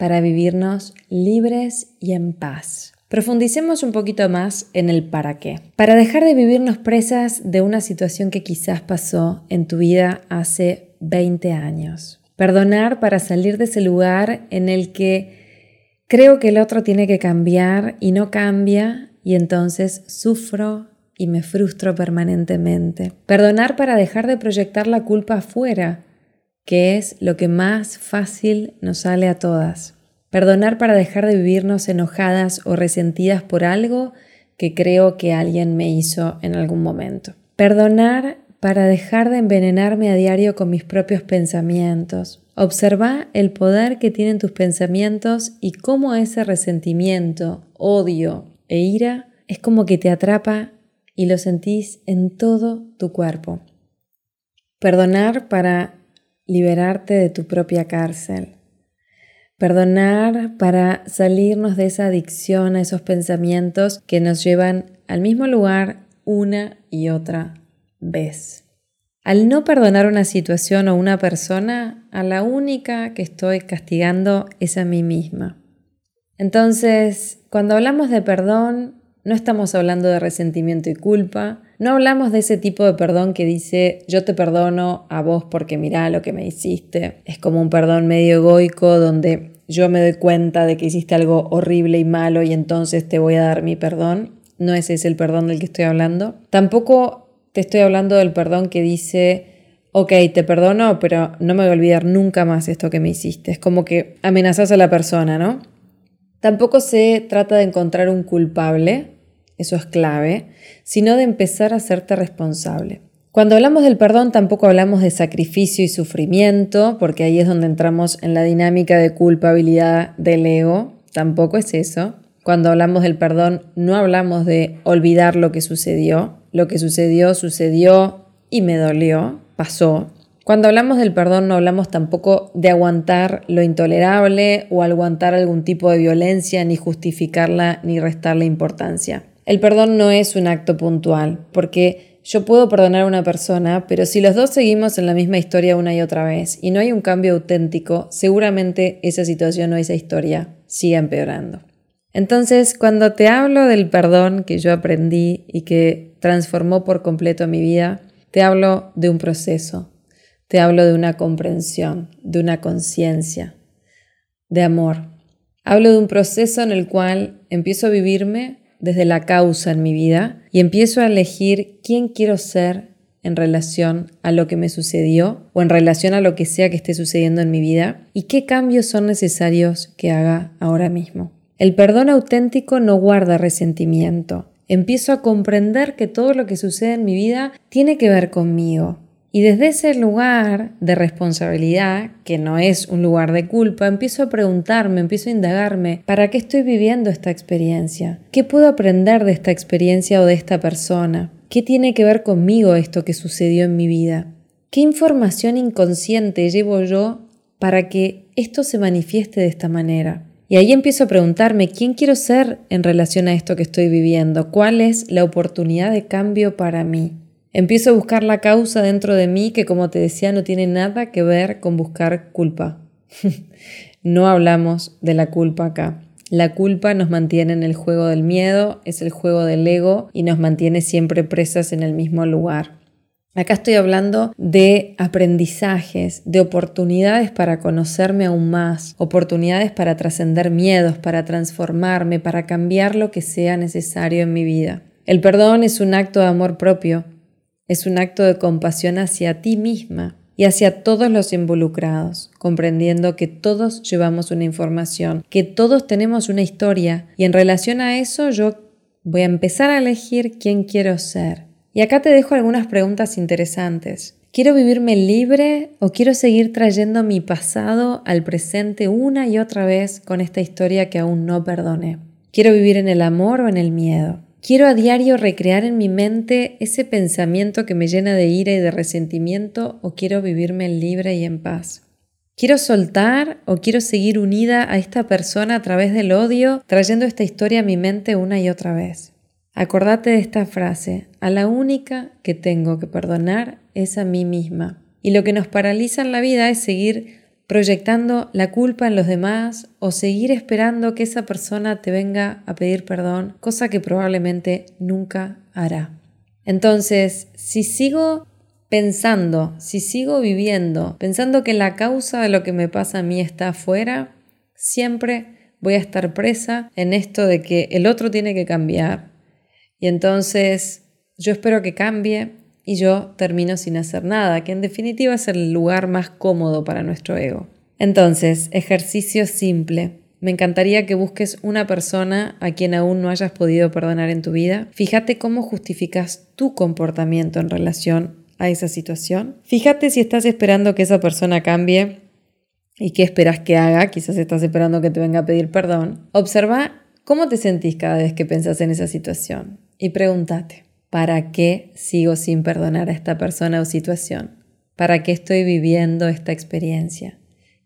Para vivirnos libres y en paz. Profundicemos un poquito más en el para qué. Para dejar de vivirnos presas de una situación que quizás pasó en tu vida hace 20 años. Perdonar para salir de ese lugar en el que creo que el otro tiene que cambiar y no cambia y entonces sufro y me frustro permanentemente. Perdonar para dejar de proyectar la culpa afuera que es lo que más fácil nos sale a todas. Perdonar para dejar de vivirnos enojadas o resentidas por algo que creo que alguien me hizo en algún momento. Perdonar para dejar de envenenarme a diario con mis propios pensamientos. Observa el poder que tienen tus pensamientos y cómo ese resentimiento, odio e ira es como que te atrapa y lo sentís en todo tu cuerpo. Perdonar para liberarte de tu propia cárcel. Perdonar para salirnos de esa adicción a esos pensamientos que nos llevan al mismo lugar una y otra vez. Al no perdonar una situación o una persona, a la única que estoy castigando es a mí misma. Entonces, cuando hablamos de perdón, no estamos hablando de resentimiento y culpa, no hablamos de ese tipo de perdón que dice yo te perdono a vos porque mirá lo que me hiciste. Es como un perdón medio egoico donde yo me doy cuenta de que hiciste algo horrible y malo y entonces te voy a dar mi perdón. No ese es el perdón del que estoy hablando. Tampoco te estoy hablando del perdón que dice ok, te perdono, pero no me voy a olvidar nunca más esto que me hiciste. Es como que amenazas a la persona, ¿no? Tampoco se trata de encontrar un culpable, eso es clave, sino de empezar a hacerte responsable. Cuando hablamos del perdón tampoco hablamos de sacrificio y sufrimiento, porque ahí es donde entramos en la dinámica de culpabilidad del ego, tampoco es eso. Cuando hablamos del perdón no hablamos de olvidar lo que sucedió, lo que sucedió sucedió y me dolió, pasó, cuando hablamos del perdón no hablamos tampoco de aguantar lo intolerable o aguantar algún tipo de violencia, ni justificarla ni restarle importancia. El perdón no es un acto puntual, porque yo puedo perdonar a una persona, pero si los dos seguimos en la misma historia una y otra vez y no hay un cambio auténtico, seguramente esa situación o esa historia siga empeorando. Entonces, cuando te hablo del perdón que yo aprendí y que transformó por completo mi vida, te hablo de un proceso, te hablo de una comprensión, de una conciencia, de amor. Hablo de un proceso en el cual empiezo a vivirme desde la causa en mi vida y empiezo a elegir quién quiero ser en relación a lo que me sucedió o en relación a lo que sea que esté sucediendo en mi vida y qué cambios son necesarios que haga ahora mismo. El perdón auténtico no guarda resentimiento. Empiezo a comprender que todo lo que sucede en mi vida tiene que ver conmigo, y desde ese lugar de responsabilidad, que no es un lugar de culpa, empiezo a preguntarme, empiezo a indagarme, ¿para qué estoy viviendo esta experiencia? ¿Qué puedo aprender de esta experiencia o de esta persona? ¿Qué tiene que ver conmigo esto que sucedió en mi vida? ¿Qué información inconsciente llevo yo para que esto se manifieste de esta manera? Y ahí empiezo a preguntarme quién quiero ser en relación a esto que estoy viviendo, cuál es la oportunidad de cambio para mí. Empiezo a buscar la causa dentro de mí que, como te decía, no tiene nada que ver con buscar culpa. no hablamos de la culpa acá. La culpa nos mantiene en el juego del miedo, es el juego del ego y nos mantiene siempre presas en el mismo lugar. Acá estoy hablando de aprendizajes, de oportunidades para conocerme aún más, oportunidades para trascender miedos, para transformarme, para cambiar lo que sea necesario en mi vida. El perdón es un acto de amor propio, es un acto de compasión hacia ti misma y hacia todos los involucrados, comprendiendo que todos llevamos una información, que todos tenemos una historia y en relación a eso yo voy a empezar a elegir quién quiero ser. Y acá te dejo algunas preguntas interesantes. ¿Quiero vivirme libre o quiero seguir trayendo mi pasado al presente una y otra vez con esta historia que aún no perdoné? ¿Quiero vivir en el amor o en el miedo? Quiero a diario recrear en mi mente ese pensamiento que me llena de ira y de resentimiento o quiero vivirme libre y en paz. ¿Quiero soltar o quiero seguir unida a esta persona a través del odio, trayendo esta historia a mi mente una y otra vez? Acordate de esta frase, a la única que tengo que perdonar es a mí misma. Y lo que nos paraliza en la vida es seguir proyectando la culpa en los demás o seguir esperando que esa persona te venga a pedir perdón, cosa que probablemente nunca hará. Entonces, si sigo pensando, si sigo viviendo, pensando que la causa de lo que me pasa a mí está afuera, siempre voy a estar presa en esto de que el otro tiene que cambiar. Y entonces yo espero que cambie y yo termino sin hacer nada, que en definitiva es el lugar más cómodo para nuestro ego. Entonces, ejercicio simple. Me encantaría que busques una persona a quien aún no hayas podido perdonar en tu vida. Fíjate cómo justificas tu comportamiento en relación a esa situación. Fíjate si estás esperando que esa persona cambie y qué esperas que haga. Quizás estás esperando que te venga a pedir perdón. Observa cómo te sentís cada vez que pensás en esa situación y pregúntate. ¿Para qué sigo sin perdonar a esta persona o situación? ¿Para qué estoy viviendo esta experiencia?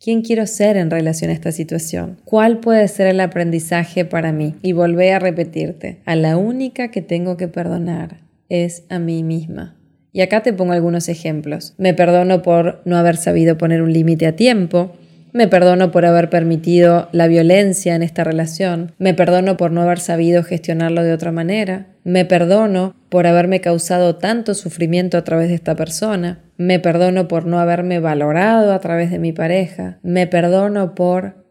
¿Quién quiero ser en relación a esta situación? ¿Cuál puede ser el aprendizaje para mí? Y volvé a repetirte, a la única que tengo que perdonar es a mí misma. Y acá te pongo algunos ejemplos. Me perdono por no haber sabido poner un límite a tiempo, me perdono por haber permitido la violencia en esta relación. Me perdono por no haber sabido gestionarlo de otra manera. Me perdono por haberme causado tanto sufrimiento a través de esta persona. Me perdono por no haberme valorado a través de mi pareja. Me perdono por...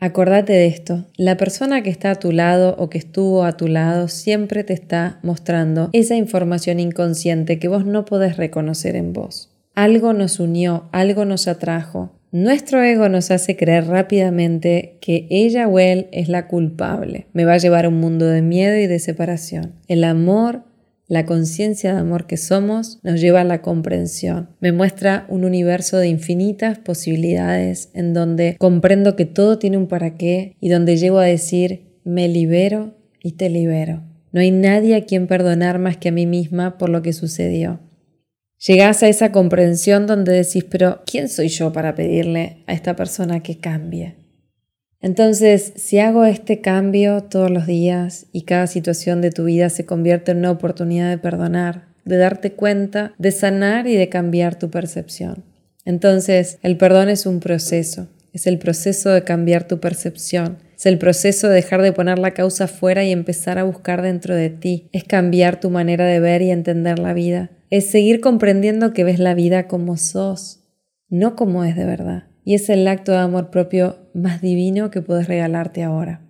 Acordate de esto, la persona que está a tu lado o que estuvo a tu lado siempre te está mostrando esa información inconsciente que vos no podés reconocer en vos. Algo nos unió, algo nos atrajo, nuestro ego nos hace creer rápidamente que ella o él es la culpable. Me va a llevar a un mundo de miedo y de separación. El amor, la conciencia de amor que somos, nos lleva a la comprensión. Me muestra un universo de infinitas posibilidades en donde comprendo que todo tiene un para qué y donde llego a decir, me libero y te libero. No hay nadie a quien perdonar más que a mí misma por lo que sucedió. Llegás a esa comprensión donde decís, pero ¿quién soy yo para pedirle a esta persona que cambie? Entonces, si hago este cambio todos los días y cada situación de tu vida se convierte en una oportunidad de perdonar, de darte cuenta, de sanar y de cambiar tu percepción. Entonces, el perdón es un proceso, es el proceso de cambiar tu percepción, es el proceso de dejar de poner la causa fuera y empezar a buscar dentro de ti, es cambiar tu manera de ver y entender la vida, es seguir comprendiendo que ves la vida como sos, no como es de verdad. Y es el acto de amor propio más divino que puedes regalarte ahora.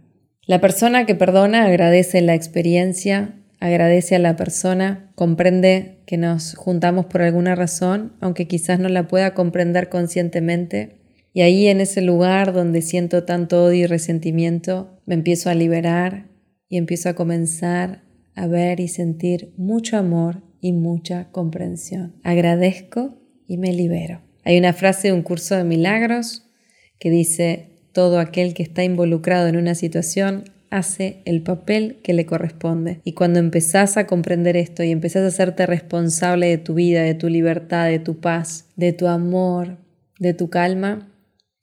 La persona que perdona agradece la experiencia, agradece a la persona, comprende que nos juntamos por alguna razón, aunque quizás no la pueda comprender conscientemente. Y ahí en ese lugar donde siento tanto odio y resentimiento, me empiezo a liberar y empiezo a comenzar a ver y sentir mucho amor y mucha comprensión. Agradezco y me libero. Hay una frase de un curso de milagros que dice, todo aquel que está involucrado en una situación hace el papel que le corresponde. Y cuando empezás a comprender esto y empezás a hacerte responsable de tu vida, de tu libertad, de tu paz, de tu amor, de tu calma,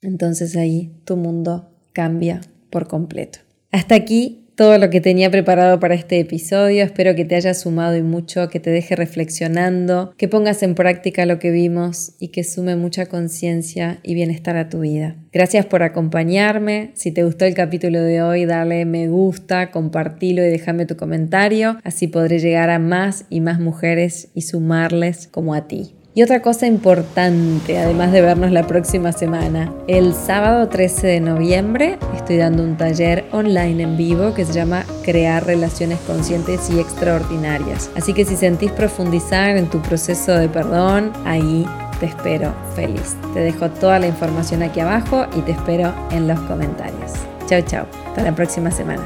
entonces ahí tu mundo cambia por completo. Hasta aquí todo lo que tenía preparado para este episodio. Espero que te haya sumado y mucho, que te deje reflexionando, que pongas en práctica lo que vimos y que sume mucha conciencia y bienestar a tu vida. Gracias por acompañarme. Si te gustó el capítulo de hoy, dale me gusta, compartilo y déjame tu comentario. Así podré llegar a más y más mujeres y sumarles como a ti. Y otra cosa importante, además de vernos la próxima semana, el sábado 13 de noviembre estoy dando un taller online en vivo que se llama Crear Relaciones Conscientes y Extraordinarias. Así que si sentís profundizar en tu proceso de perdón, ahí te espero feliz. Te dejo toda la información aquí abajo y te espero en los comentarios. Chao, chao. Hasta la próxima semana.